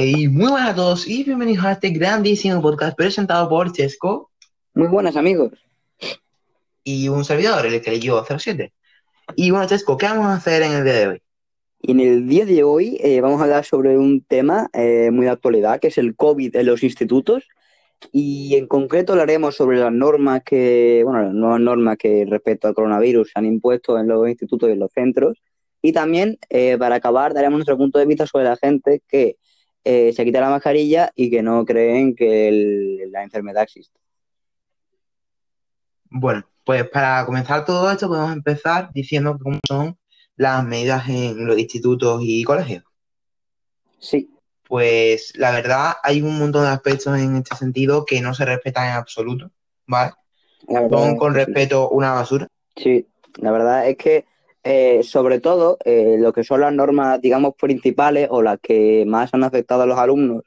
Y muy buenas a todos y bienvenidos a este grandísimo podcast presentado por Chesco Muy buenas amigos. y un servidor, el que yo 07. Y bueno, Chesco, ¿qué vamos a hacer en el día de hoy? Y en el día de hoy eh, vamos a hablar sobre un tema eh, muy de actualidad, que es el COVID en los institutos. Y en concreto hablaremos sobre las normas que, bueno, las nuevas normas que respecto al coronavirus se han impuesto en los institutos y en los centros. Y también, eh, para acabar, daremos nuestro punto de vista sobre la gente que eh, se quita la mascarilla y que no creen que el- la enfermedad existe. Bueno, pues para comenzar todo esto podemos empezar diciendo cómo son las medidas en los institutos y colegios. Sí, Pues la verdad hay un montón de aspectos en este sentido que no se respetan en absoluto, ¿vale? Son con sí. respeto una basura. Sí, la verdad es que eh, sobre todo eh, lo que son las normas, digamos, principales o las que más han afectado a los alumnos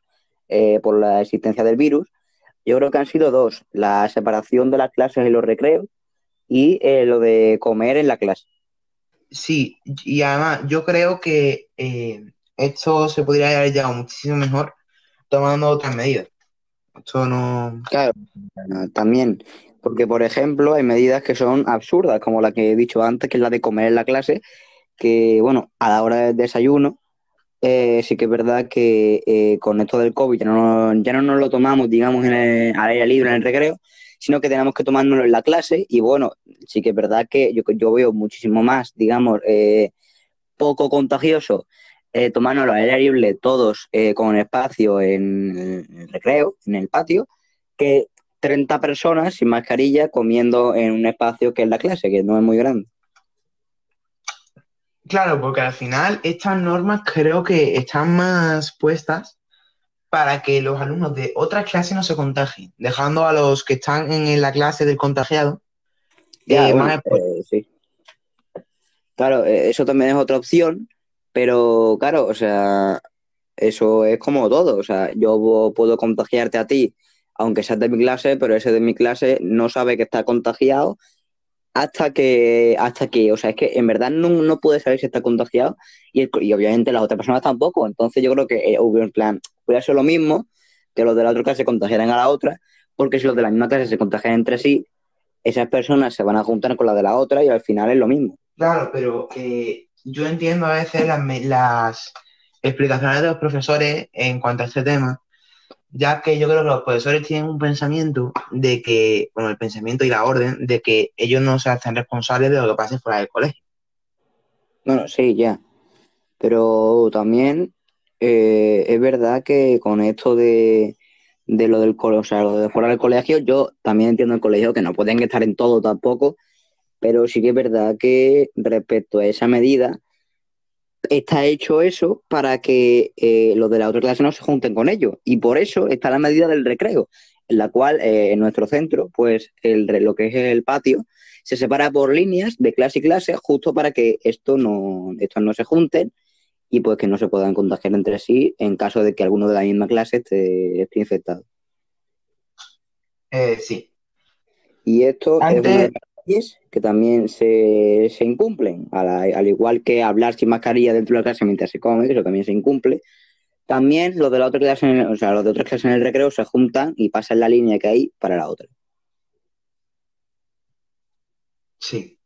eh, por la existencia del virus, yo creo que han sido dos, la separación de las clases y los recreos y lo de comer en la clase. Sí, y además yo creo que esto se podría haber llegado muchísimo mejor tomando otras medidas. Esto no... Claro, también, porque por ejemplo hay medidas que son absurdas, como la que he dicho antes, que es la de comer en la clase, que bueno, a la hora del desayuno, eh, sí que es verdad que eh, con esto del COVID ya no, no nos lo tomamos, digamos, en el, al aire libre, en el recreo, sino que tenemos que tomárnoslo en la clase. Y bueno, sí que es verdad que yo, yo veo muchísimo más, digamos, eh, poco contagioso eh, tomárnoslo al aire libre todos eh, con espacio en el recreo, en el patio, que 30 personas sin mascarilla comiendo en un espacio que es la clase, que no es muy grande. Claro, porque al final estas normas creo que están más puestas para que los alumnos de otras clases no se contagien, dejando a los que están en la clase del contagiado Ya, eh, bueno, más expuestos. eh, sí. Claro, eh, eso también es otra opción, pero claro, o sea, eso es como todo. O sea, yo puedo contagiarte a ti, aunque seas de mi clase, pero ese de mi clase no sabe que está contagiado hasta que, hasta que, o sea, es que en verdad no, no puede saber si está contagiado y, y obviamente las otras personas tampoco. Entonces yo creo que eh, hubo en plan, puede ser lo mismo que los de la otra clase contagiaran a la otra, porque si los de la misma clase se contagian entre sí, esas personas se van a juntar con las de la otra y al final es lo mismo. Claro, pero eh, yo entiendo a veces las, las explicaciones de los profesores en cuanto a este tema, ya que yo creo que los profesores tienen un pensamiento de que, bueno, el pensamiento y la orden de que ellos no se hacen responsables de lo que pase fuera del colegio. Bueno, sí, ya. Pero también eh, es verdad que con esto de, de lo del colegio, o sea, lo de fuera del colegio, yo también entiendo el colegio que no pueden estar en todo tampoco, pero sí que es verdad que respecto a esa medida, está hecho eso para que eh, los de la otra clase no se junten con ellos. Y por eso está la medida del recreo, en la cual eh, en nuestro centro, pues el, lo que es el patio, se separa por líneas de clase y clase, justo para que esto no, estos no se junten y pues que no se puedan contagiar entre sí en caso de que alguno de la misma clase esté, esté infectado. Eh, sí. Y esto es una de las que también se, se incumplen, al igual que hablar sin mascarilla dentro de la clase mientras se come, eso también se incumple. También los de la otra clase, en el- o sea, los de otra clase en el recreo se juntan y pasan la línea que hay para la otra. Sí.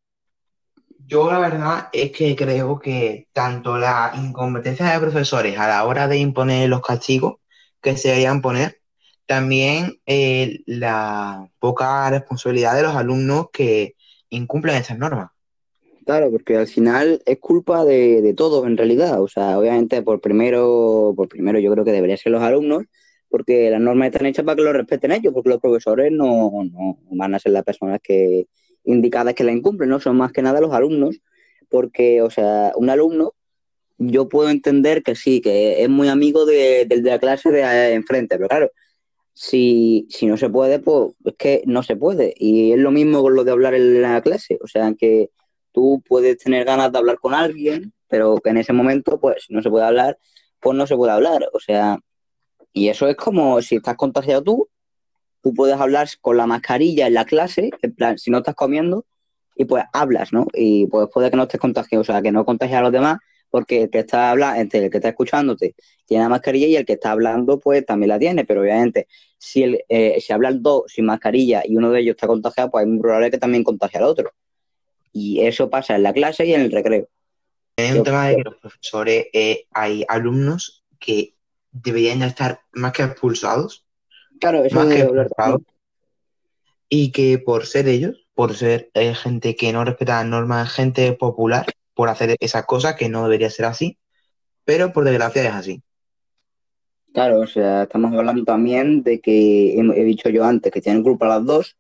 Yo la verdad es que creo que tanto la incompetencia de profesores a la hora de imponer los castigos que se deberían poner, también eh, la poca responsabilidad de los alumnos que incumplen estas normas. Claro, porque al final es culpa de, de todos en realidad. O sea, obviamente por primero, por primero yo creo que deberían ser los alumnos, porque las normas están hechas para que lo respeten ellos, porque los profesores no, no van a ser las personas que indicadas que la incumplen, no son más que nada los alumnos, porque, o sea, un alumno, yo puedo entender que sí, que es muy amigo de, del de la clase de enfrente, pero claro, si, si no se puede, pues es que no se puede. Y es lo mismo con lo de hablar en la clase. O sea, que tú puedes tener ganas de hablar con alguien, pero que en ese momento, pues, si no se puede hablar, pues no se puede hablar. O sea, y eso es como si estás contagiado tú, tú puedes hablar con la mascarilla en la clase, en plan, si no estás comiendo, y pues hablas, ¿no? Y pues puede que no estés contagiado, o sea, que no contagies a los demás, porque el que está hablando, entre el que está escuchándote tiene la mascarilla y el que está hablando, pues también la tiene, pero obviamente, si, el, eh, si hablan dos sin mascarilla y uno de ellos está contagiado, pues es muy probable que también contagie al otro. Y eso pasa en la clase y en el recreo. Hay un tema de que los profesores, eh, hay alumnos que deberían ya estar más que expulsados. Claro, eso más es que expulsados. Y que por ser ellos, por ser eh, gente que no respeta las normas, gente popular, por hacer esas cosas que no debería ser así, pero por desgracia es así. Claro, o sea, estamos hablando también de que he, dicho yo antes que tienen culpa las dos,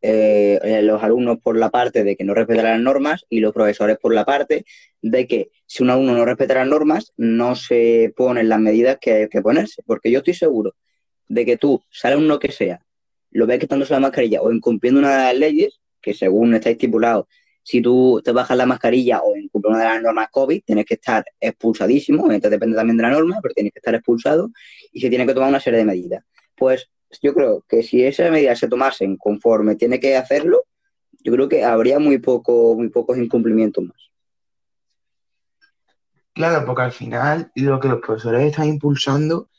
eh, eh, los alumnos por la parte de que no respetan las normas y los profesores por la parte de que si un alumno no respeta las normas, no se ponen las medidas que hay que ponerse. Porque yo estoy seguro de que tú, sale uno que sea, lo ves quitándose la mascarilla o incumpliendo una de las leyes, que según está estipulado, si tú te bajas la mascarilla o incumples una de las normas COVID, tienes que estar expulsadísimo, entonces depende también de la norma, pero tienes que estar expulsado y se tiene que tomar una serie de medidas. Pues yo creo que si esas medidas se tomasen conforme tiene que hacerlo, yo creo que habría muy poco, muy pocos incumplimientos más. Claro, porque al final lo que los profesores están impulsando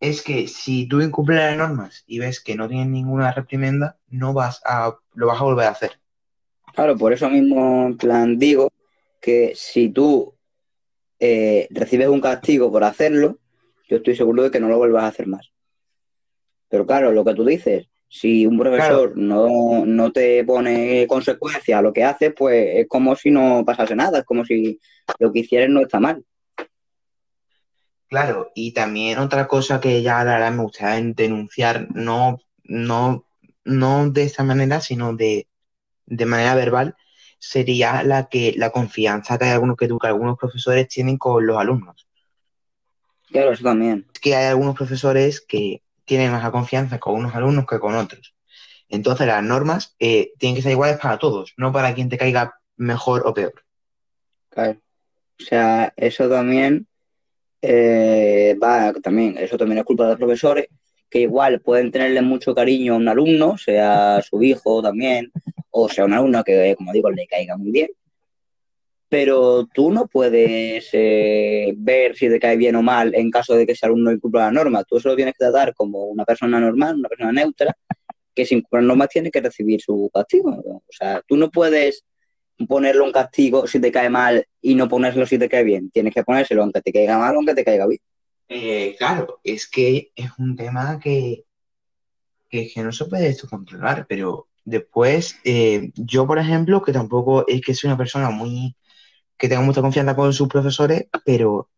es que si tú incumples las normas y ves que no tienes ninguna reprimenda, no vas a, lo vas a volver a hacer. Claro, por eso mismo, en plan, digo que si tú eh, recibes un castigo por hacerlo, yo estoy seguro de que no lo vuelvas a hacer más. Pero claro, lo que tú dices, si un profesor no, no te pone consecuencia a lo que haces, pues es como si no pasase nada, es como si lo que hicieras no está mal. Claro, y también otra cosa que ya la verdad me gustaría denunciar, no, no, no de esta manera, sino de, de manera verbal, sería la que la confianza que hay algunos que, algunos profesores tienen con los alumnos. Claro, eso también. Es que hay algunos profesores que tienen más confianza con unos alumnos que con otros. Entonces las normas eh, tienen que ser iguales para todos, no para quien te caiga mejor o peor. Claro. O sea, eso también eh, va, también, eso también es culpa de los profesores, que igual pueden tenerle mucho cariño a un alumno, sea su hijo también, o sea un alumno que, como digo, le caiga muy bien. Pero tú no puedes eh, ver si te cae bien o mal en caso de que ese alumno incumpla la norma. Tú eso lo tienes que tratar como una persona normal, una persona neutra, que si incumple las normas tiene que recibir su castigo. O sea, tú no puedes ponerle un castigo si te cae mal y no ponérselo si te cae bien. Tienes que ponérselo aunque te caiga mal o aunque te caiga bien. Eh, claro, es que es un tema que, que, que no se puede esto controlar, pero después, eh, yo por ejemplo, que tampoco es que soy una persona muy, que tenga mucha confianza con sus profesores, pero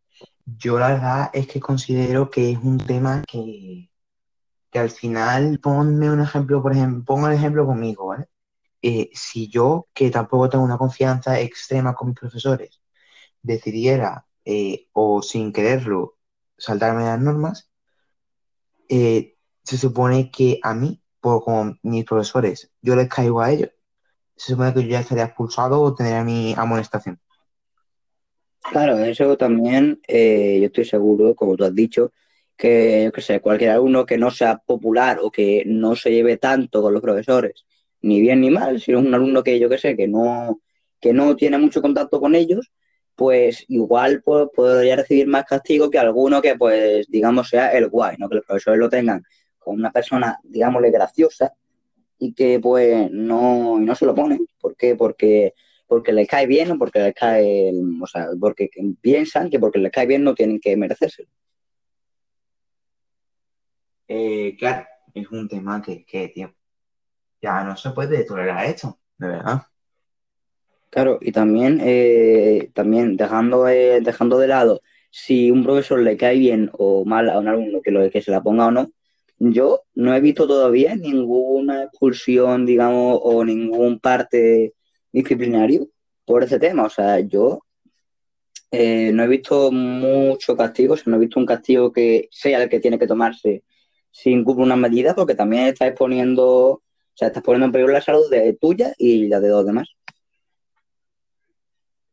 yo la verdad es que considero que es un tema que, que al final, ponme un ejemplo, por ejemplo, pongo el ejemplo conmigo, ¿vale? Eh, si yo, que tampoco tengo una confianza extrema con mis profesores, decidiera eh, o sin quererlo saltarme las normas, se supone que a mí, por, como mis profesores, yo les caigo a ellos, se supone que yo ya estaría expulsado o tendría mi amonestación. Claro, eso también eh, yo estoy seguro, como tú has dicho, que yo qué sé, cualquier alumno que no sea popular o que no se lleve tanto con los profesores, ni bien ni mal, si es un alumno que yo qué sé, que no, que no tiene mucho contacto con ellos, pues igual pues, podría recibir más castigo que alguno que pues digamos sea el guay, ¿no? Que los profesores lo tengan con una persona, digámosle, graciosa y que pues no, no se lo ponen. ¿Por qué? Porque porque les cae bien o porque les cae, o sea, porque piensan que porque les cae bien no tienen que merecerse. Eh, claro, es un tema que, que, tío, ya no se puede tolerar esto, de verdad. Claro, y también, eh, también dejando, eh, dejando de lado si un profesor le cae bien o mal a un alumno que, lo, que se la ponga o no, yo no he visto todavía ninguna expulsión, digamos, o ningún parte disciplinario por ese tema. O sea, yo eh, no he visto mucho castigo, o sea, no he visto un castigo que sea el que tiene que tomarse si incumple unas medidas, porque también estás exponiendo, o sea, estás poniendo en peligro la salud de tuya y la de los demás.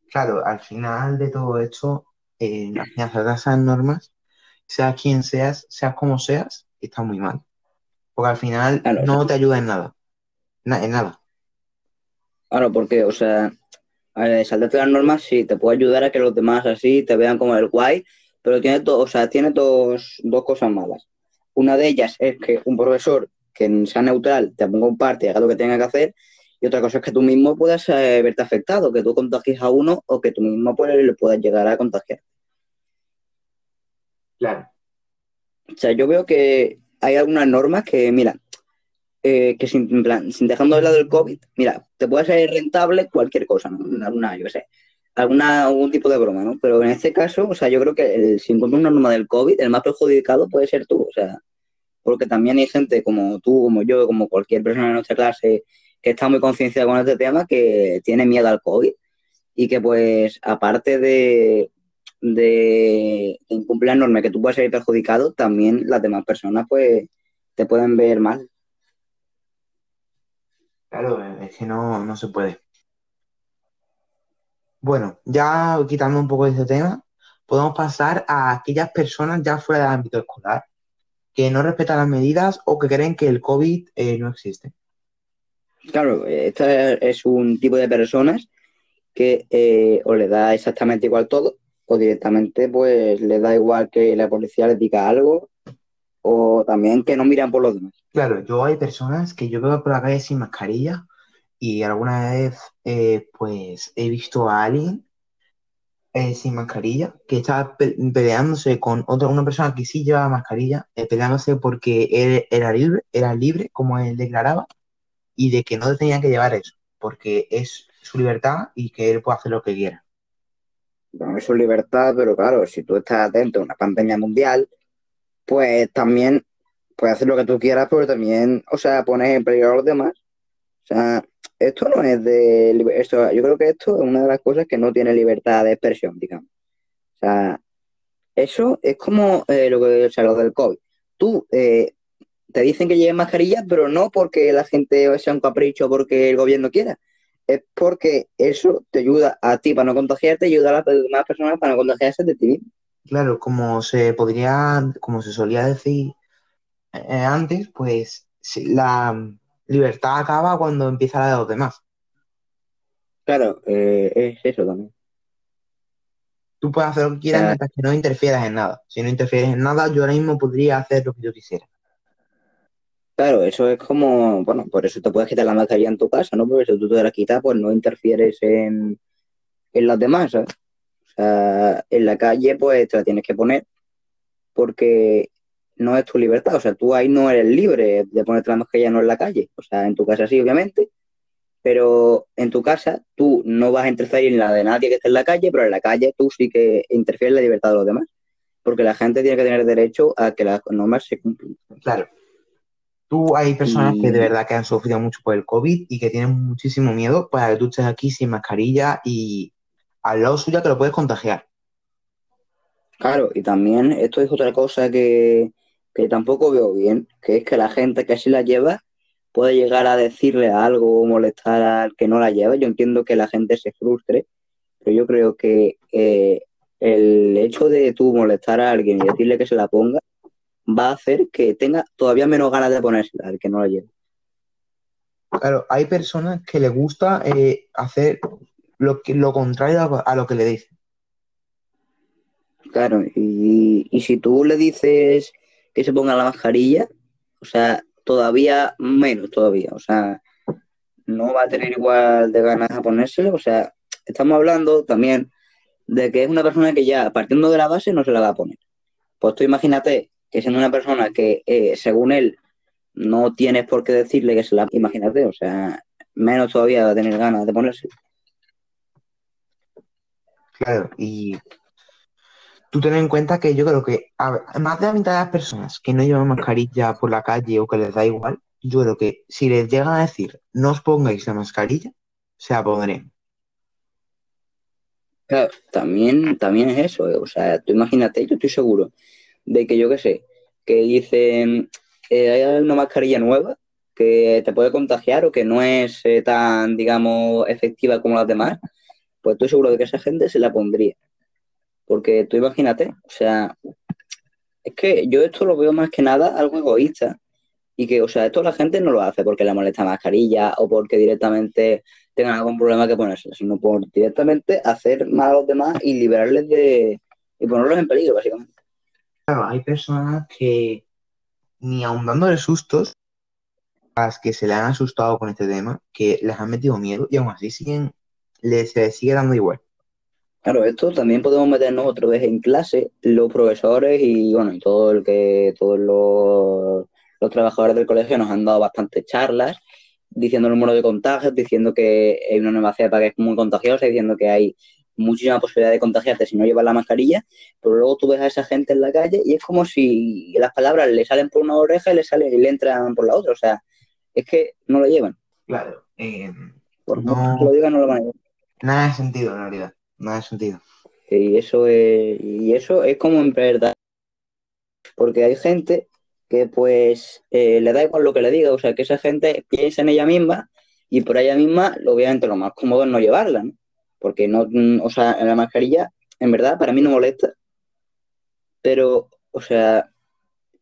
Claro, al final de todo esto, eh, hacer esas normas, seas quien seas, seas como seas, está muy mal. Porque al final Claro, no te ayuda en nada. Na- en nada. Claro, porque, o sea, saltarte las normas sí te puede ayudar a que los demás así te vean como el guay, pero tiene, to- o sea, tiene dos, dos cosas malas. Una de ellas es que un profesor que sea neutral te ponga un parte y haga lo que tenga que hacer, y otra cosa es que tú mismo puedas eh, verte afectado, que tú contagies a uno o que tú mismo pues, le puedas llegar a contagiar. Claro. O sea, yo veo que hay algunas normas que, mira, eh, que sin, plan, sin dejando de lado el COVID, mira, te puede ser rentable cualquier cosa, ¿no? Alguna, yo qué sé, alguna, algún tipo de broma, ¿no? Pero en este caso, o sea, yo creo que el, si encuentras una norma del COVID, el más perjudicado puede ser tú, o sea, porque también hay gente como tú, como yo, como cualquier persona de nuestra clase que está muy concienciada con este tema, que tiene miedo al COVID y que pues aparte de, de incumplir las normas que tú puedes ser perjudicado, también las demás personas pues te pueden ver mal. Claro, es que no, no se puede. Bueno, ya quitando un poco de este tema, podemos pasar a aquellas personas ya fuera del ámbito escolar que no respetan las medidas o que creen que el COVID eh, no existe. Claro, este es un tipo de personas que eh, o le da exactamente igual todo o directamente pues le da igual que la policía les diga algo o también que no miran por los demás. Claro, yo hay personas que yo veo por la calle sin mascarilla y alguna vez eh, pues he visto a alguien eh, sin mascarilla que estaba pe- peleándose con otra una persona que sí llevaba mascarilla, eh, peleándose porque él era libre, era libre como él declaraba y de que no tenía que llevar eso porque es su libertad y que él puede hacer lo que quiera. Eso es libertad, pero claro, si tú estás dentro de una pandemia mundial, pues también puedes hacer lo que tú quieras, pero también, o sea, pones en peligro a los demás. O sea, esto no es de... Esto, yo creo que esto es una de las cosas que no tiene libertad de expresión, digamos. O sea, eso es como eh, lo que, o sea, lo del COVID. Tú eh, te dicen que lleves mascarilla, pero no porque la gente sea un capricho, porque el gobierno quiera. Es porque eso te ayuda a ti para no contagiarte y ayuda a las demás personas para no contagiarse de ti mismo. Claro, como se podría, como se solía decir eh, antes, pues la libertad acaba cuando empieza la de los demás. Claro, eh, es eso también. Tú puedes hacer lo que quieras sea- mientras que no interfieras en nada. Si no interfieres en nada, yo ahora mismo podría hacer lo que yo quisiera. Claro, eso es como, bueno, por eso te puedes quitar la mascarilla en tu casa, ¿no? Porque si tú te la quitas, pues no interfieres en, en las demás, ¿sabes? O sea, en la calle, pues te la tienes que poner porque no es tu libertad. O sea, tú ahí no eres libre de ponerte la mascarilla no en la calle. O sea, en tu casa sí, obviamente, pero en tu casa tú no vas a interferir en la de nadie que esté en la calle, pero en la calle tú sí que interfieres en la libertad de los demás. Porque la gente tiene que tener derecho a que las normas se cumplan. Claro. Tú hay personas Y- que de verdad que han sufrido mucho por el COVID y que tienen muchísimo miedo para que tú estés aquí sin mascarilla y al lado suya te lo puedes contagiar. Claro, y también esto es otra cosa que, que tampoco veo bien, que es que la gente que sí la lleva puede llegar a decirle algo o molestar al que no la lleva. Yo entiendo que la gente se frustre, pero yo creo que eh, el hecho de tú molestar a alguien y decirle que se la ponga va a hacer que tenga todavía menos ganas de ponérsela al que no la lleva. Claro, hay personas que les gusta eh, hacer lo, que, lo contrario a, a lo que le dicen. Claro, y, y si tú le dices que se ponga la mascarilla, o sea, todavía menos todavía, o sea, no va a tener igual de ganas a ponérselo, o sea, estamos hablando también de que es una persona que ya partiendo de la base no se la va a poner. Pues tú imagínate que siendo una persona que eh, según él no tienes por qué decirle que se la... Imagínate, o sea, menos todavía va a tener ganas de ponerse. Claro, y tú ten en cuenta que yo creo que a más de la mitad de las personas que no llevan mascarilla por la calle o que les da igual, yo creo que si les llegan a decir no os pongáis la mascarilla, se la pondrán. Claro, también, también es eso, eh, o sea, tú imagínate, yo estoy seguro de que yo qué sé, que dicen, eh, hay una mascarilla nueva que te puede contagiar o que no es eh, tan, digamos, efectiva como las demás, pues estoy seguro de que esa gente se la pondría. Porque tú imagínate, o sea, es que yo esto lo veo más que nada algo egoísta. Y que, o sea, esto la gente no lo hace porque le molesta mascarilla o porque directamente tengan algún problema que ponerse, sino por directamente hacer mal a los demás y liberarles de. y ponerlos en peligro, básicamente. Claro, hay personas que ni aun dándole sustos, las que se le han asustado con este tema, que les han metido miedo y aún así siguen, les, se les sigue dando igual. Claro, esto también podemos meternos otra vez en clase, los profesores y bueno, y todo el que, todos los, los trabajadores del colegio nos han dado bastantes charlas diciendo el número de contagios, diciendo que hay una nueva cepa que es muy contagiosa, diciendo que hay muchísima posibilidad de contagiarte si no llevas la mascarilla, pero luego tú ves a esa gente en la calle y es como si las palabras le salen por una oreja y le salen y le entran por la otra, o sea, es que no lo llevan. Claro, eh, Por No. que lo digan, no lo van a llevar. nada de sentido en realidad, nada de sentido. Y eso es, y eso es como en verdad. Porque hay gente que pues eh, le da igual lo que le diga, o sea, que esa gente piensa en ella misma y por ella misma, obviamente lo más cómodo es no llevarla, ¿no? Porque no, mm, o sea, la mascarilla, en verdad, para mí no molesta, pero, o sea,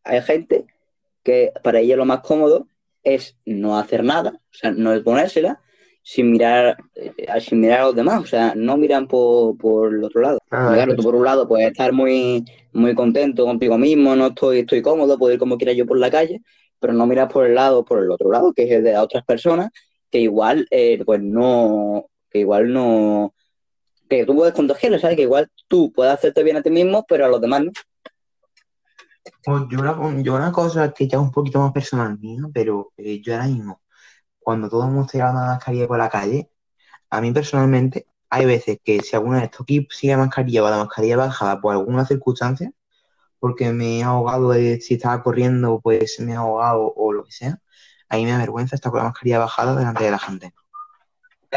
hay gente que para ella lo más cómodo es no hacer nada, o sea, no es ponérsela sin mirar, eh, sin mirar a los demás, o sea, no miran por, por el otro lado. Claro, Claro, tú por un lado puedes estar muy, muy contento contigo mismo, no estoy, estoy cómodo, puedo ir como quiera yo por la calle, pero no miras por el lado, por el otro lado, que es el de otras personas, que igual, eh, pues no, que igual no, que tú puedes contagiarle, ¿sabes? Que igual tú puedes hacerte bien a ti mismo, pero a los demás no. Yo, una, yo una cosa que ya es un poquito más personal mía, pero eh, yo ahora mismo, cuando todo el mundo está llevando la mascarilla por la calle, a mí personalmente hay veces que si alguna vez toque sin la mascarilla o la mascarilla bajada por alguna circunstancia, porque me he ahogado, eh, si estaba corriendo, pues me he ahogado o lo que sea, a mí me da vergüenza estar con la mascarilla bajada delante de la gente.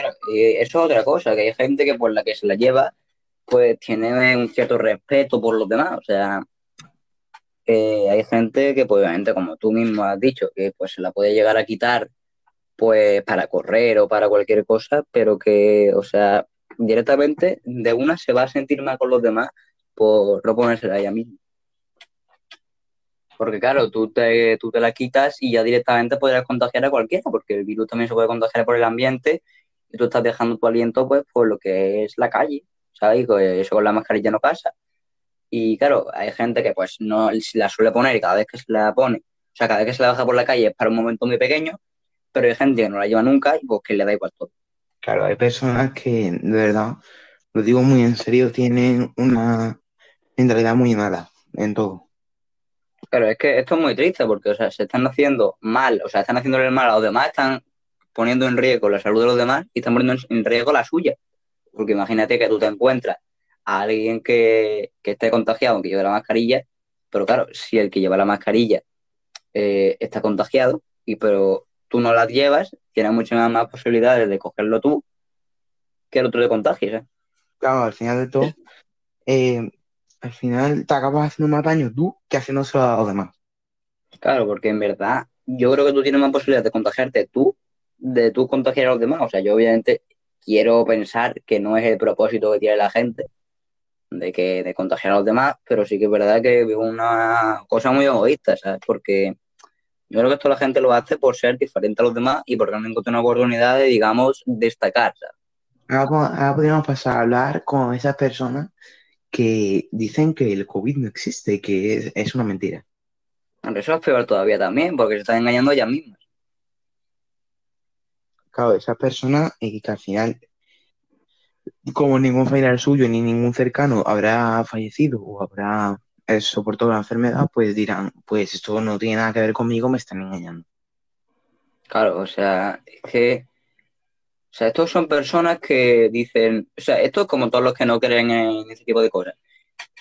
Claro, eso es otra cosa, que hay gente que por la que se la lleva, pues tiene un cierto respeto por los demás, o sea, hay gente que, pues obviamente, como tú mismo has dicho, que pues se la puede llegar a quitar, pues para correr o para cualquier cosa, pero que, o sea, directamente de una se va a sentir mal con los demás por no ponérsela a ella misma. Porque claro, tú te, tú te la quitas y ya directamente podrás contagiar a cualquiera, porque el virus también se puede contagiar por el ambiente y tú estás dejando tu aliento pues por lo que es la calle, ¿sabes? Y que eso con la mascarilla no pasa. Y claro, hay gente que pues no la suele poner y cada vez que se la pone, o sea, cada vez que se la baja por la calle es para un momento muy pequeño, pero hay gente que no la lleva nunca y pues que le da igual todo. Claro, hay personas que, de verdad, lo digo muy en serio, tienen una mentalidad muy mala en todo. Claro, es que esto es muy triste porque, o sea, se están haciendo mal, o sea, están haciéndole el mal a los demás, están poniendo en riesgo la salud de los demás y están poniendo en riesgo la suya. Porque imagínate que tú te encuentras a alguien que, que esté contagiado, aunque lleve la mascarilla, pero claro, si el que lleva la mascarilla eh, está contagiado, y pero tú no la llevas, tienes muchas más posibilidades de cogerlo tú que el otro te contagie, ¿sabes? Claro, al final de todo, eh, al final te acabas haciendo más daño tú que haciéndoselo a los demás. Claro, porque en verdad yo creo que tú tienes más posibilidades de contagiarte tú, de tú contagiar a los demás. O sea, yo obviamente quiero pensar que no es el propósito que tiene la gente de que de contagiar a los demás, pero sí que es verdad que es una cosa muy egoísta, ¿sabes? Porque yo creo que esto la gente lo hace por ser diferente a los demás y porque han encontrado una oportunidad de, digamos, destacar, ¿sabes? Ahora, ahora podríamos pasar a hablar con esas personas que dicen que el COVID no existe, que es, es una mentira. Eso es peor todavía también, porque se están engañando ellas mismas. Claro, esas personas eh, que al final, como ningún familiar suyo ni ningún cercano habrá fallecido o habrá eh, soportado la enfermedad, pues dirán, pues esto no tiene nada que ver conmigo, me están engañando. Claro, o sea, es que, o sea, estos son personas que dicen, o sea, esto es como todos los que no creen en ese tipo de cosas.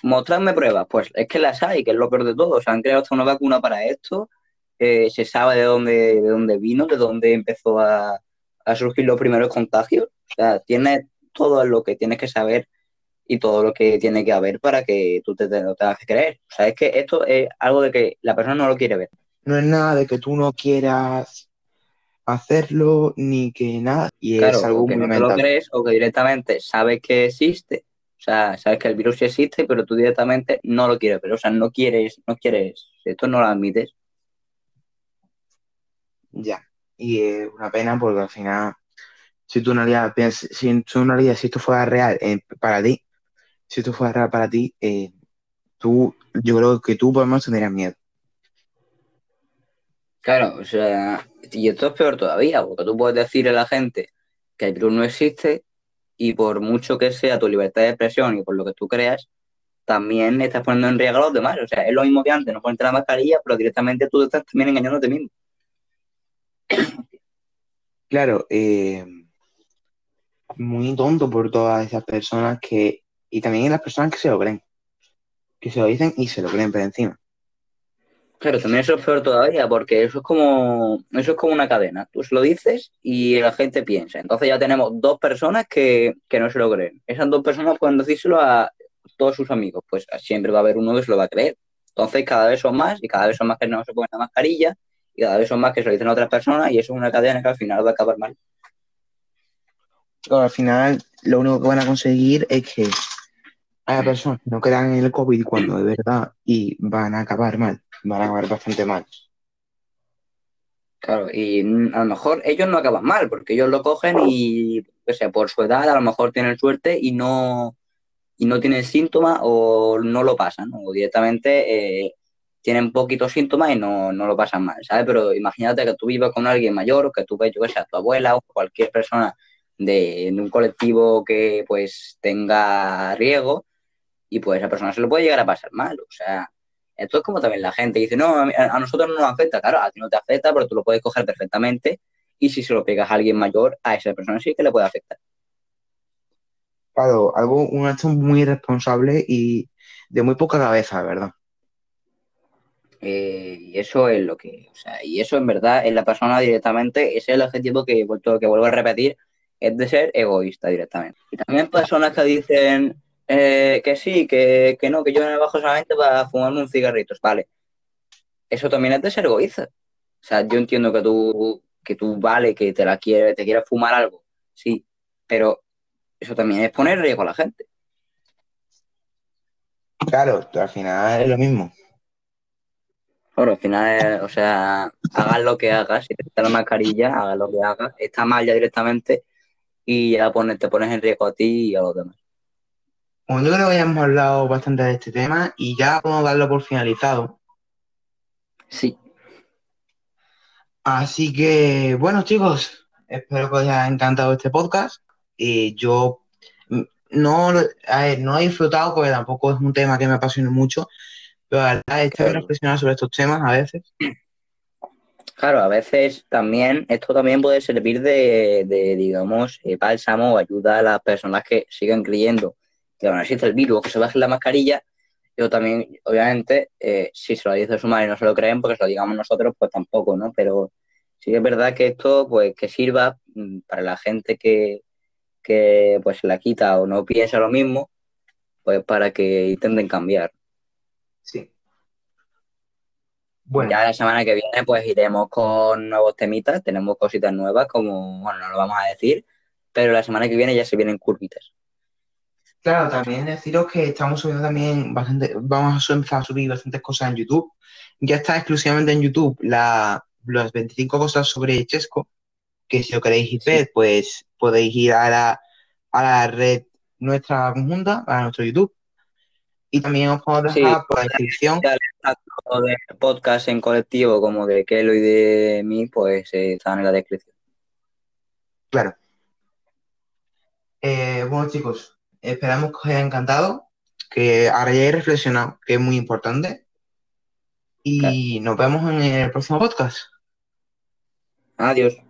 Mostrarme pruebas, pues es que las hay, que es lo peor de todo. O sea, han creado hasta una vacuna para esto, eh, se sabe de dónde, de dónde vino, de dónde empezó a, a surgir los primeros contagios. O sea, tienes todo lo que tienes que saber y todo lo que tiene que haber para que tú te, te lo tengas que creer. O sea, es que esto es algo de que la persona no lo quiere ver. no es nada de que tú no quieras hacerlo ni que nada. Y Claro, es algo que no te lo crees o que directamente sabes que existe, o sea, sabes que el virus existe, pero tú directamente no lo quieres ver, o sea, no quieres, no quieres, esto no lo admites. Ya. Y es una pena porque al final, si tú realidad piensas, si tú en realidad, si esto fuera real eh, para ti, si esto fuera real para ti, eh, tú, yo creo que tú por lo menos tendrías miedo. Claro, o sea, y esto es peor todavía, porque tú puedes decirle a la gente que el virus no existe y por mucho que sea tu libertad de expresión y por lo que tú creas, también estás poniendo en riesgo a los demás. O sea, es lo mismo que antes, no ponerte la mascarilla, pero directamente tú estás también ti mismo. Claro, eh, muy tonto por todas esas personas que, y también las personas que se lo creen, que se lo dicen y se lo creen por encima. Claro, también eso es peor todavía, porque eso es como, eso es como una cadena. Tú se lo dices y la gente piensa. Entonces ya tenemos dos personas que, que no se lo creen. Esas dos personas pueden decírselo a todos sus amigos. Pues siempre va a haber uno que se lo va a creer. Entonces cada vez son más y cada vez son más que no se ponen la mascarilla y cada vez son más que se lo dicen a otras personas y eso es una cadena que al final va a acabar mal. Pero al final, lo único que van a conseguir es que haya personas que no crean en el COVID cuando de verdad y van a acabar mal, van a acabar bastante mal. Claro, y a lo mejor ellos no acaban mal, porque ellos lo cogen y, o sea, por su edad a lo mejor tienen suerte y no, y no tienen síntomas o no lo pasan, o directamente eh, tienen poquitos síntomas y no, no lo pasan mal, ¿sabes? Pero imagínate que tú vivas con alguien mayor, que tú ves, yo que sé, a tu abuela o cualquier persona de, un colectivo que pues tenga riesgo y pues a esa persona se lo puede llegar a pasar mal, o sea, esto es como también la gente dice, no, a nosotros no nos afecta, claro, a ti no te afecta, pero tú lo puedes coger perfectamente y si se lo pegas a alguien mayor, a esa persona sí que le puede afectar. Claro, algo, un acto muy irresponsable y de muy poca cabeza, ¿verdad? Eh, y eso es lo que, o sea, y eso en verdad en la persona directamente, ese es el objetivo que, que vuelvo a repetir, es de ser egoísta directamente. Y también personas que dicen eh, que sí, que, que no, que yo me bajo solamente para fumarme un cigarrito, vale. Eso también es de ser egoísta. O sea, yo entiendo que tú, que tú vale, que te la quieres, te quieres fumar algo, sí, pero eso también es poner riesgo a la gente. Claro, al final es lo mismo. Bueno, al final, o sea, hagas lo que hagas, si te quitas la mascarilla, hagas lo que hagas, está mal ya directamente y ya pones, te pones en riesgo a ti y a los demás. Bueno, yo creo que ya hemos hablado bastante de este tema y ya podemos darlo por finalizado. Sí, Así que, bueno, chicos, espero que os haya encantado este podcast. Y yo mm, no, a ver, no he disfrutado porque tampoco es un tema que me apasione mucho, pero la verdad es que Claro. reflexionar sobre estos temas a veces. claro, a veces también, esto también puede servir de, de, digamos, eh, bálsamo o ayuda a las personas que siguen creyendo que aún existe el virus, que se bajen la mascarilla. Yo también, obviamente, eh, si se lo dice su madre y no se lo creen, porque se lo digamos nosotros, pues tampoco, ¿no? Pero sí que es verdad que esto, pues, que sirva mm, para la gente que, que pues se la quita o no piensa lo mismo, pues para que intenten cambiar. Sí. Bueno, Ya la semana que viene pues iremos con nuevos temitas, tenemos cositas nuevas como, bueno, no lo vamos a decir, pero la semana que viene ya se vienen curvitas. claro, también deciros que estamos subiendo también bastante, vamos a empezar a subir bastantes cosas en YouTube. Ya está exclusivamente en YouTube la, las 25 cosas sobre Chesco, que si lo queréis Sí. ver, pues podéis ir a la, a la red nuestra conjunta, a nuestro YouTube. Y también os podemos Sí. dejar por la descripción. Tanto de podcast en colectivo como de Kelo y de mí, pues eh, están en la descripción. Claro. Eh, bueno, chicos, esperamos que os haya encantado, que hayáis reflexionado, que es muy importante. Y nos vemos en el próximo podcast. Adiós.